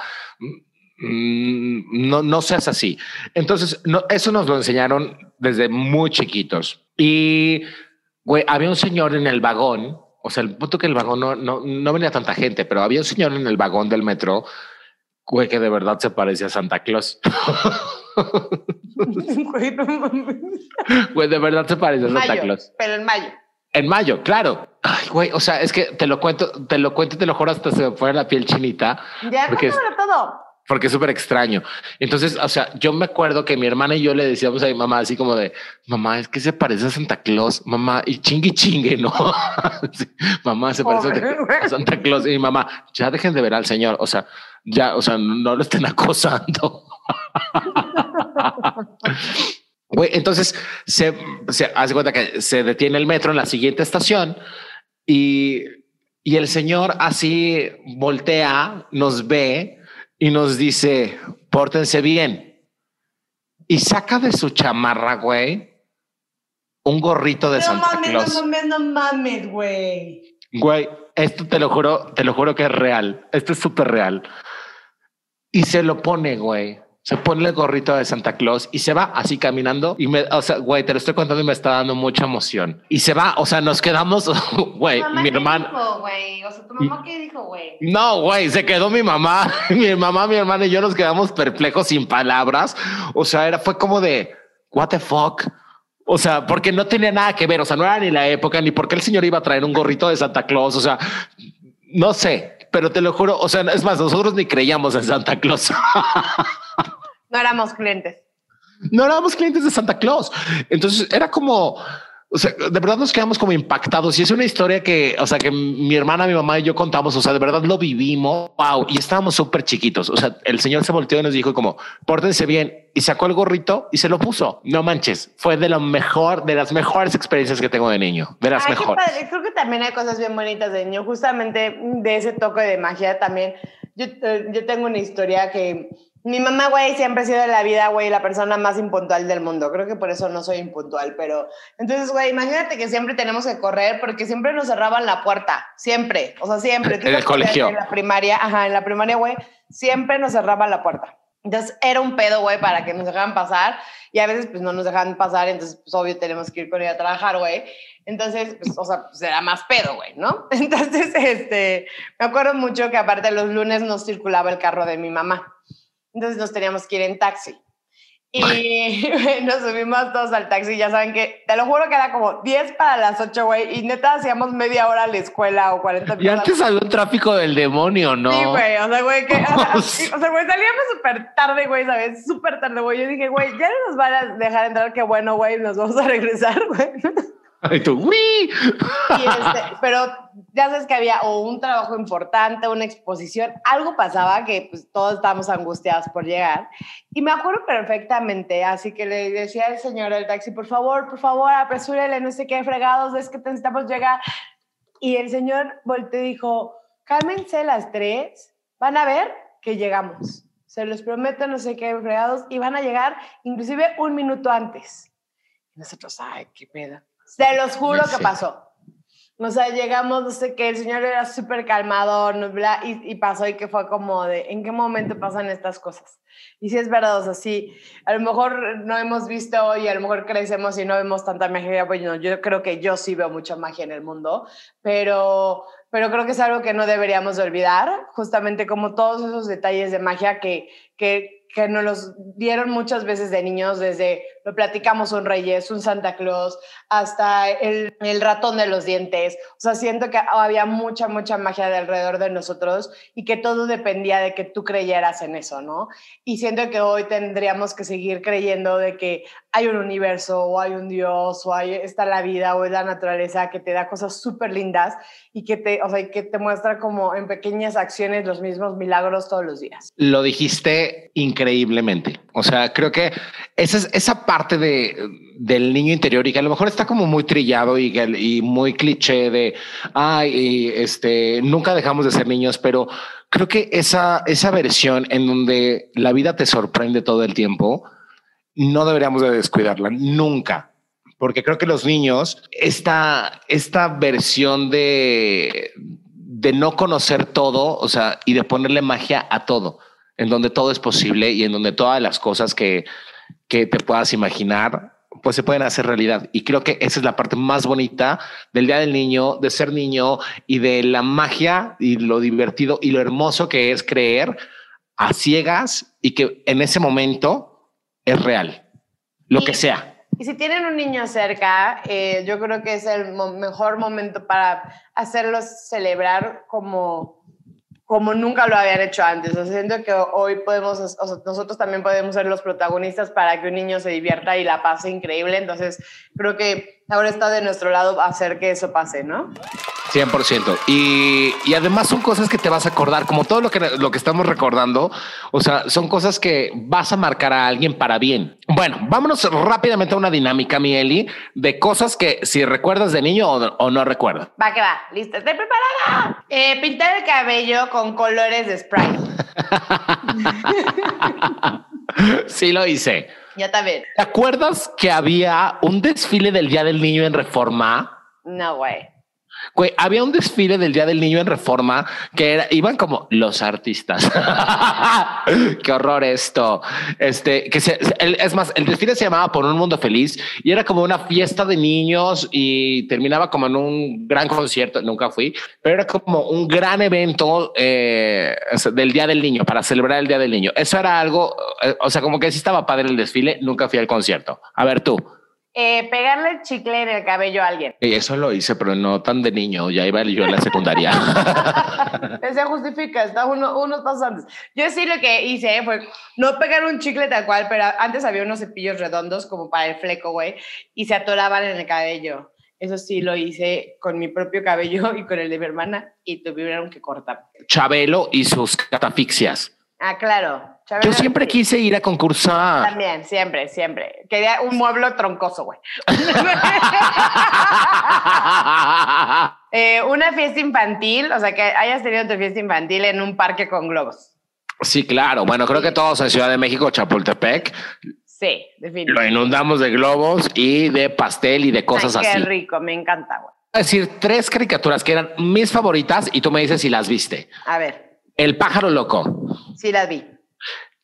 mm, no, no seas así. Entonces, no, eso nos lo enseñaron desde muy chiquitos. Y, güey, había un señor en el vagón, o sea, el punto que el vagón no, no, no venía tanta gente, pero había un señor en el vagón del metro, güey, que de verdad se parecía a Santa Claus. *laughs* *laughs* Güey, de verdad se parecía a Santa Mayo, Claus. pero en mayo. En mayo, claro. Ay, güey, o sea, es que te lo cuento, te lo cuento te lo juro hasta se me pone la piel chinita. Ya, Porque es- todo. porque es súper extraño. Entonces, o sea, yo me acuerdo que mi hermana y yo le decíamos a mi mamá así como de, mamá, es que se parece a Santa Claus, mamá, y chingue chingue, ¿no? *laughs* Sí, mamá, se parece a Santa Claus. Y mi mamá, ya dejen de ver al señor, o sea, ya, o sea, no lo estén acosando. *laughs* Entonces se, se hace cuenta que se detiene el metro en la siguiente estación y, y el señor así voltea, nos ve y nos dice, pórtense bien. Y saca de su chamarra, güey, un gorrito de No Santa mames, Claus. no mames, no mames, güey. Güey, esto te lo juro, te lo juro que es real. Esto es súper real. Y se lo pone, güey. Se pone el gorrito de Santa Claus y se va así caminando. Y me, o sea, güey, te lo estoy contando y me está dando mucha emoción. Y se va, o sea, nos quedamos, *laughs* güey, mi ¿qué hermana. dijo? O sea, ¿tu mamá qué dijo, güey? No, güey, se quedó mi mamá, *laughs* mi mamá, mi hermana y yo nos quedamos perplejos sin palabras. O sea, era, fue como de, what the fuck. O sea, porque no tenía nada que ver. O sea, no era ni la época, ni porque el señor iba a traer un gorrito de Santa Claus. O sea, no sé, pero te lo juro. O sea, es más, nosotros ni creíamos en Santa Claus. No éramos clientes. no éramos clientes de Santa Claus. Entonces era como, o sea, de verdad nos quedamos como impactados. Y es una historia que, o sea, que mi hermana, mi mamá y yo contamos, o sea, de verdad lo vivimos, wow, y estábamos súper chiquitos, o sea, el señor se volteó y nos dijo como, pórtense bien, y sacó el gorrito y se lo puso, no manches, fue de lo mejor, de las mejores experiencias que tengo de niño, de las Ay, qué mejores. padre. Creo que también hay cosas bien bonitas de niño, justamente de ese toque de magia también. Yo, eh, yo tengo una historia que mi mamá, güey, siempre ha sido en la vida, güey, la persona más impuntual del mundo. Creo que por eso no soy impuntual, pero entonces, güey, imagínate que siempre tenemos que correr porque siempre nos cerraban la puerta, siempre, o sea, siempre. En el colegio. En la primaria, ajá, en la primaria, güey, siempre nos cerraban la puerta. Entonces era un pedo, güey, para que nos dejaran pasar y a veces pues no nos dejaban pasar, entonces pues obvio tenemos que ir con ella a trabajar, güey. Entonces, pues, o sea, pues era más pedo, güey, ¿no? *laughs* Entonces, este, me acuerdo mucho que aparte los lunes nos circulaba el carro de mi mamá. Entonces nos teníamos que ir en taxi. Y *laughs* nos subimos todos al taxi, ya saben que, te lo juro que era como 10 para las 8, güey, y neta hacíamos media hora a la escuela o 40 Y minutos. antes había un tráfico del demonio, ¿no? Sí, güey, o sea, güey, que, *laughs* o sea, güey, salíamos súper tarde, güey, ¿sabes? Súper tarde, güey. Yo dije, güey, ya no nos van a dejar entrar, qué bueno, güey, nos vamos a regresar, *laughs* güey. *laughs* Y tú, ¡uy! Y este, pero ya sabes que había o un trabajo importante, una exposición, algo pasaba que pues todos estábamos angustiados por llegar. Y me acuerdo perfectamente, así que le decía al señor del taxi, por favor, por favor, apresúrele, no sé qué, fregados, es que necesitamos llegar. Y el señor volteó y dijo, cálmense las tres, van a ver que llegamos. Se los prometo, no sé qué, fregados, y van a llegar inclusive un minuto antes. Y nosotros, ay, qué pedo. Se los juro Sí. que pasó. O sea, llegamos, no sé qué, el señor era súper calmado, no, bla, y, y pasó y que fue como de, ¿en qué momento pasan estas cosas? Y sí es verdad, o sea, sí, a lo mejor no hemos visto y a lo mejor crecemos y no vemos tanta magia, pues no, yo creo que yo sí veo mucha magia en el mundo, pero, pero creo que es algo que no deberíamos de olvidar, justamente como todos esos detalles de magia que, que, que nos los dieron muchas veces de niños, desde lo platicamos un Reyes, un Santa Claus, hasta el, el ratón de los dientes. O sea, siento que había mucha, mucha magia de alrededor de nosotros y que todo dependía de que tú creyeras en eso, ¿no? Y siento que hoy tendríamos que seguir creyendo de que hay un universo o hay un Dios o hay, está la vida o es la naturaleza que te da cosas súper lindas y que te, o sea, que te muestra como en pequeñas acciones los mismos milagros todos los días. Lo dijiste increíblemente. O sea, creo que esa es esa parte de, del niño interior y que a lo mejor está como muy trillado y, muy cliché de ay, este nunca dejamos de ser niños, pero creo que esa, esa versión en donde la vida te sorprende todo el tiempo, no deberíamos de descuidarla nunca. Porque creo que los niños, esta, esta versión de, de no conocer todo, o sea, y de ponerle magia a todo, en donde todo es posible y en donde todas las cosas que, que te puedas imaginar, pues se pueden hacer realidad. Y creo que esa es la parte más bonita del Día del Niño, de ser niño y de la magia y lo divertido y lo hermoso que es creer a ciegas y que en ese momento es real, lo Y- que sea. Y si tienen un niño cerca, eh, yo creo que es el mo- mejor momento para hacerlos celebrar como, como nunca lo habían hecho antes. O siento que hoy podemos, nosotros también podemos ser los protagonistas para que un niño se divierta y la pase increíble. Entonces, creo que ahora está de nuestro lado hacer que eso pase, ¿no? 100%. Y, y además son cosas que te vas a acordar, como todo lo que, lo que estamos recordando. O sea, son cosas que vas a marcar a alguien para bien. Bueno, vámonos rápidamente a una dinámica, mi Eli, de cosas que si recuerdas de niño o, o no recuerdas. Va que va, listo, estoy preparada. Eh, pintar el cabello con colores de spray. *laughs* sí lo hice. Ya también. ¿Te acuerdas que había un desfile del Día del Niño en Reforma? No, güey. Güey, había un desfile del Día del Niño en Reforma que era, iban como los artistas. *laughs* Qué horror esto. Este, que se, el- es más, el desfile se llamaba Por un Mundo Feliz y era como una fiesta de niños y terminaba como en un gran concierto. Nunca fui, pero era como un gran evento eh, del Día del Niño para celebrar el Día del Niño. Eso era algo, eh, o sea, como que sí estaba padre el desfile. Nunca fui al concierto. A ver tú. Eh, pegarle el chicle en el cabello a alguien. Y eso lo hice, pero no tan de niño. Ya iba yo en la secundaria. *laughs* Se justifica, está uno, unos pasos antes. Yo sí lo que hice fue no pegar un chicle tal cual, pero antes había unos cepillos redondos como para el fleco, güey, y se atoraban en el cabello. Eso sí lo hice con mi propio cabello *laughs* y con el de mi hermana y tuvieron que cortar. Chabelo y sus catafixias. Ah, claro. Yo siempre quise ir a concursar. También, siempre, siempre. Quería un mueble troncoso, güey. *laughs* Eh, una fiesta infantil, o sea, que hayas tenido tu fiesta infantil en un parque con globos. Sí, claro. Bueno, creo que todos en Ciudad de México, Chapultepec, Sí, lo definitivamente. inundamos de globos y de pastel y de cosas Ay, qué así. rico, me encanta, güey. Voy a decir tres caricaturas que eran mis favoritas y tú me dices si las viste. A ver, El pájaro loco, sí las vi.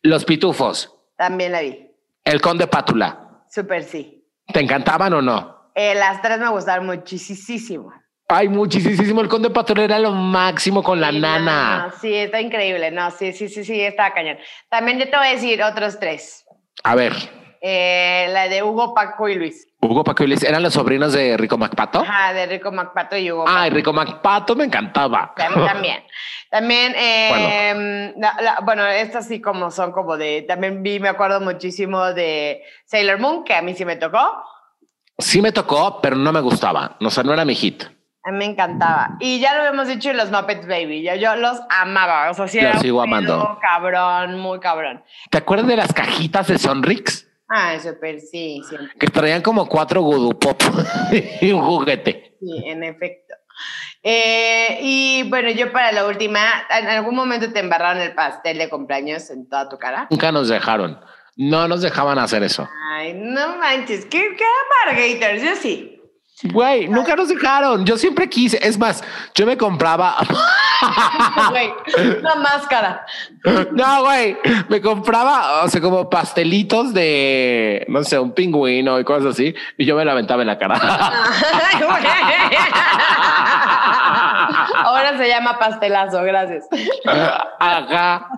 Los pitufos, También la vi. El conde pátula. Súper sí. ¿Te encantaban o no? Eh, las tres me gustaron muchísimo. Ay, muchísimo. El conde pátula era lo máximo con la Sí, nana. no, no, sí, está increíble. No, sí, sí, sí, sí, está cañón. También yo te voy a decir otros tres. A ver, Eh, la de Hugo, Paco y Luis. Hugo Paco y Luis eran los sobrinos de Rico Macpato. Ajá, de Rico Macpato y Hugo. Ay, Rico Macpato me encantaba. Paco. También. También, eh, la- la- bueno, estas sí como son como de, también vi, me acuerdo muchísimo de Sailor Moon, que a mí sí me tocó. Sí me tocó, pero no me gustaba. O sea, no era mi hit. A mí me encantaba. Y ya lo habíamos dicho en los Muppets Baby. Yo, yo los amaba. O sea, sí Los era sigo amando. cabrón, muy cabrón. ¿Te acuerdas de las cajitas de Sonrix? Ah, súper, sí, siempre. Que traían como cuatro Gudupop *laughs* y un juguete. Sí, en efecto. Eh, y bueno, yo para la última, ¿en algún momento te embarraron el pastel de cumpleaños en toda tu cara? Nunca nos dejaron. No nos dejaban hacer eso. Ay, no manches, qué, qué yo sí. Güey, nunca nos dejaron. Yo siempre quise. Es más, yo me compraba. *laughs* Güey, una máscara. No, güey, me compraba, o sea, como pastelitos de, no sé, un pingüino y cosas así, y yo me la aventaba en la cara. *laughs* Ahora se llama pastelazo, gracias. Ajá.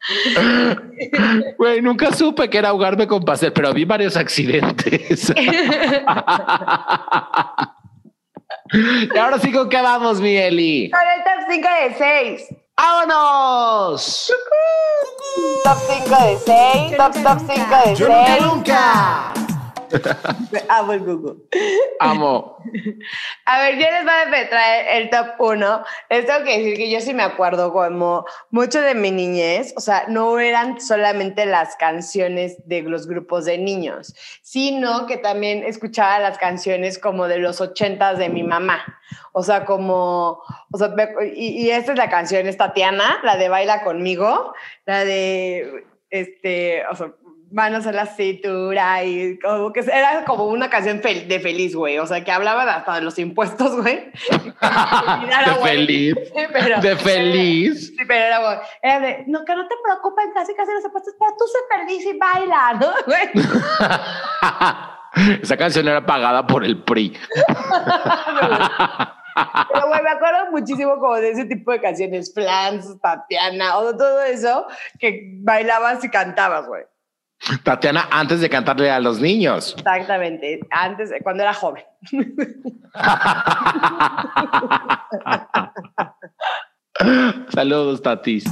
*laughs* Güey, nunca supe que era ahogarme con pastel, pero vi varios accidentes. *laughs* y ahora sí, ¿con qué vamos, mi Eli? Con el top 5 de 6. ¡Vámonos! Top 5 de 6. Top, top 5 de 6. nunca! *laughs* Amo el Google. Amo. *laughs* A ver, yo les voy a traer el top 1. Les tengo que decir que yo sí me acuerdo como mucho de mi niñez, o sea, no eran solamente las canciones de los grupos de niños, sino que también escuchaba las canciones como de los ochentas de mi mamá. O sea, como, o sea, y, y esta es la canción, es Tatiana, la de Baila conmigo, la de, este, o sea, manos en la cintura y como que era como una canción fel- de feliz, güey. O sea, que hablaban hasta de los impuestos, güey. *laughs* De feliz. Sí, pero- De feliz. Sí, pero era, güey, era de, no, que no te preocupes, casi casi los impuestos, pero tú se feliz y baila, ¿no, güey? *laughs* Esa canción era pagada por el PRI. *laughs* Pero, güey, me acuerdo muchísimo como de ese tipo de canciones, Flans, Tatiana, o todo eso, que bailabas y cantabas, güey. Tatiana, antes de cantarle a los niños. Exactamente, antes, cuando era joven. *laughs* Saludos, Tatis.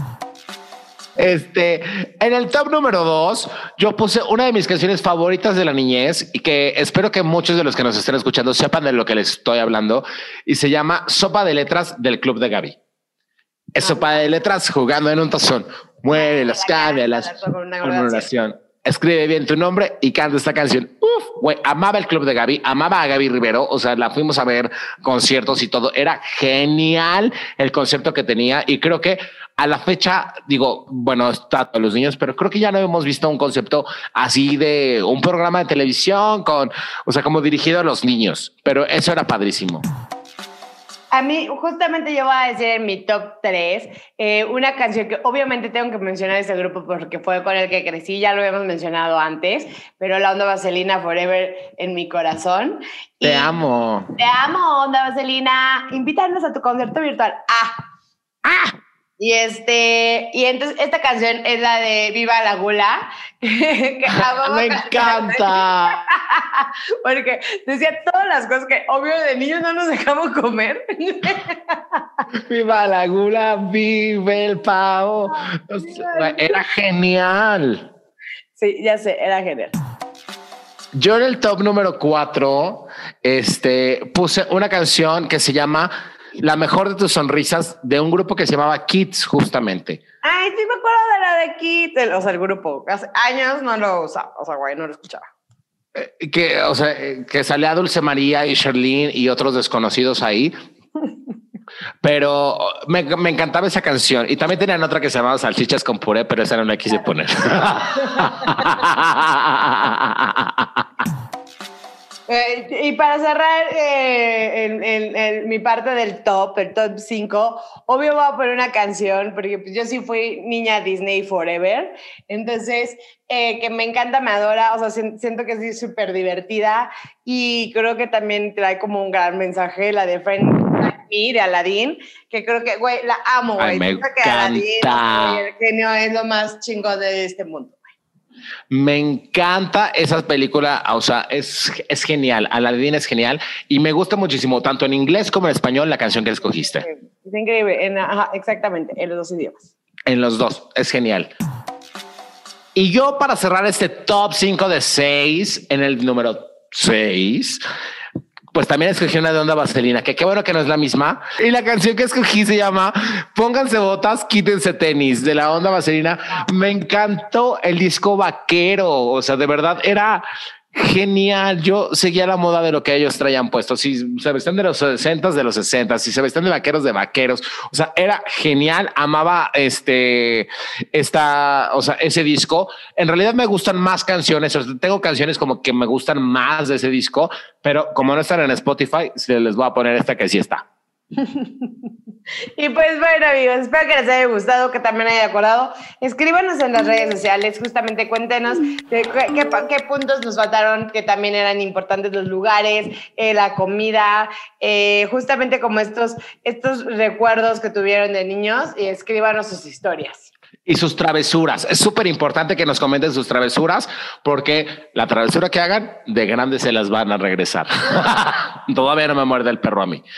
Este, en el top número dos, yo puse una de mis canciones favoritas de la niñez y que espero que muchos de los que nos estén escuchando sepan de lo que les estoy hablando y se llama Sopa de Letras del Club de Gaby. Es sopa de letras jugando en un tazón. Mueve las cámbialas Con una con una oración. Escribe bien tu nombre y canta esta canción. Uf, güey, amaba el club de Gaby, amaba a Gaby Rivero. O sea, la fuimos a ver conciertos y todo. Era genial el concepto que tenía. Y creo que a la fecha, digo, bueno, está todos los niños, pero creo que ya no hemos visto un concepto así de un programa de televisión con, o sea, como dirigido a los niños. Pero eso era padrísimo. A mí, justamente yo voy a decir en mi top 3, una canción que obviamente tengo que mencionar ese grupo porque fue con el que crecí, ya lo hemos mencionado antes, pero la onda Vaselina Forever en mi corazón. Te Y- amo. Te amo, onda Vaselina. Invítanos a tu concierto virtual. Ah, ¡Ah! Y este, y entonces esta canción es la de Viva la Gula. *laughs* que *laughs* Me encanta. *laughs* Porque decía todas las cosas que obvio de niños no nos dejamos comer. Viva la gula, vive el pavo. Era genial. sí, ya sé, era genial. Yo en el top número cuatro, este, puse una canción que se llama La mejor de tus sonrisas de un grupo que se llamaba Kids, justamente. Ay, sí me acuerdo de la de el- o sea, el grupo. Hace años no lo usaba, o sea, güey, no lo escuchaba. Eh, Que, o sea, eh, que salía Dulce María y Sherlyn y otros desconocidos ahí. *laughs* Pero me, me encantaba esa canción. Y también tenían otra que se llamaba Salchichas con puré, pero esa no la quise poner. *laughs* *laughs* Eh, y para cerrar eh, el- el- el- mi parte del top, el top 5, obvio voy a poner una canción, porque pues, yo sí fui niña Disney Forever, entonces eh, que me encanta, me adora, o sea, sien- siento que es súper divertida y creo que también trae como un gran mensaje, la de Friend Me de Aladdin, que creo que, güey, la amo, Ay, güey. me Siento que Aladdin, encanta. el genio es lo más chingón de este mundo. Me encanta esa película, o sea, es, es genial. Aladdin es genial y me gusta muchísimo, tanto en inglés como en español, la canción que escogiste. Es increíble, en- ajá, exactamente, en los dos idiomas. En los dos, es genial. Y yo para cerrar este top 5 de 6, en el número 6, pues también escogí una de Onda Vaselina, que qué bueno que no es la misma. Y la canción que escogí se llama Pónganse botas, quítense tenis, de la Onda Vaselina. Me encantó el disco vaquero, o sea, de verdad era genial. Yo seguía la moda de lo que ellos traían puesto. Si se vestían de los 60 de los 60, si se vestían de vaqueros de vaqueros, o sea, era genial. Amaba este, esta, o sea, ese disco. En realidad me gustan más canciones. o sea, tengo canciones como que me gustan más de ese disco, pero como no están en Spotify, se les voy a poner esta que sí está. Y pues bueno, amigos, espero que les haya gustado, que también haya acordado. Escríbanos en las redes sociales, justamente cuéntenos de qué, qué puntos nos faltaron, que también eran importantes los lugares, eh, la comida, eh, justamente como estos, estos recuerdos que tuvieron de niños y escríbanos sus historias. Y sus travesuras. Es súper importante que nos comenten sus travesuras porque la travesura que hagan de grandes se las van a regresar. *laughs* Todavía no me muerde el perro a mí. *laughs*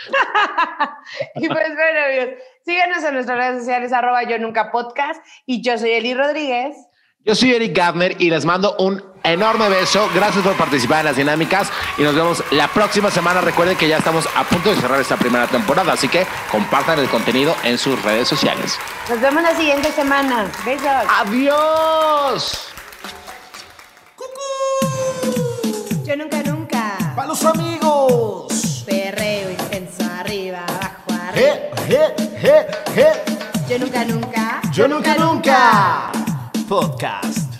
Y pues bueno, amigos, síganos en nuestras redes sociales, arroba yo nunca podcast, y yo soy Eli Rodríguez. Yo soy Eric Gardner y les mando un enorme beso. Gracias por participar en las dinámicas y nos vemos la próxima semana. Recuerden que ya estamos a punto de cerrar esta primera temporada, así que compartan el contenido en sus redes sociales. Nos vemos la siguiente semana. Besos. ¡Adiós! Yo nunca, nunca. ¡Para los amigos! Perreo intenso, arriba, abajo, arriba. ¡Je, je, je, je! Yo nunca, nunca. Yo nunca, nunca. Podcast.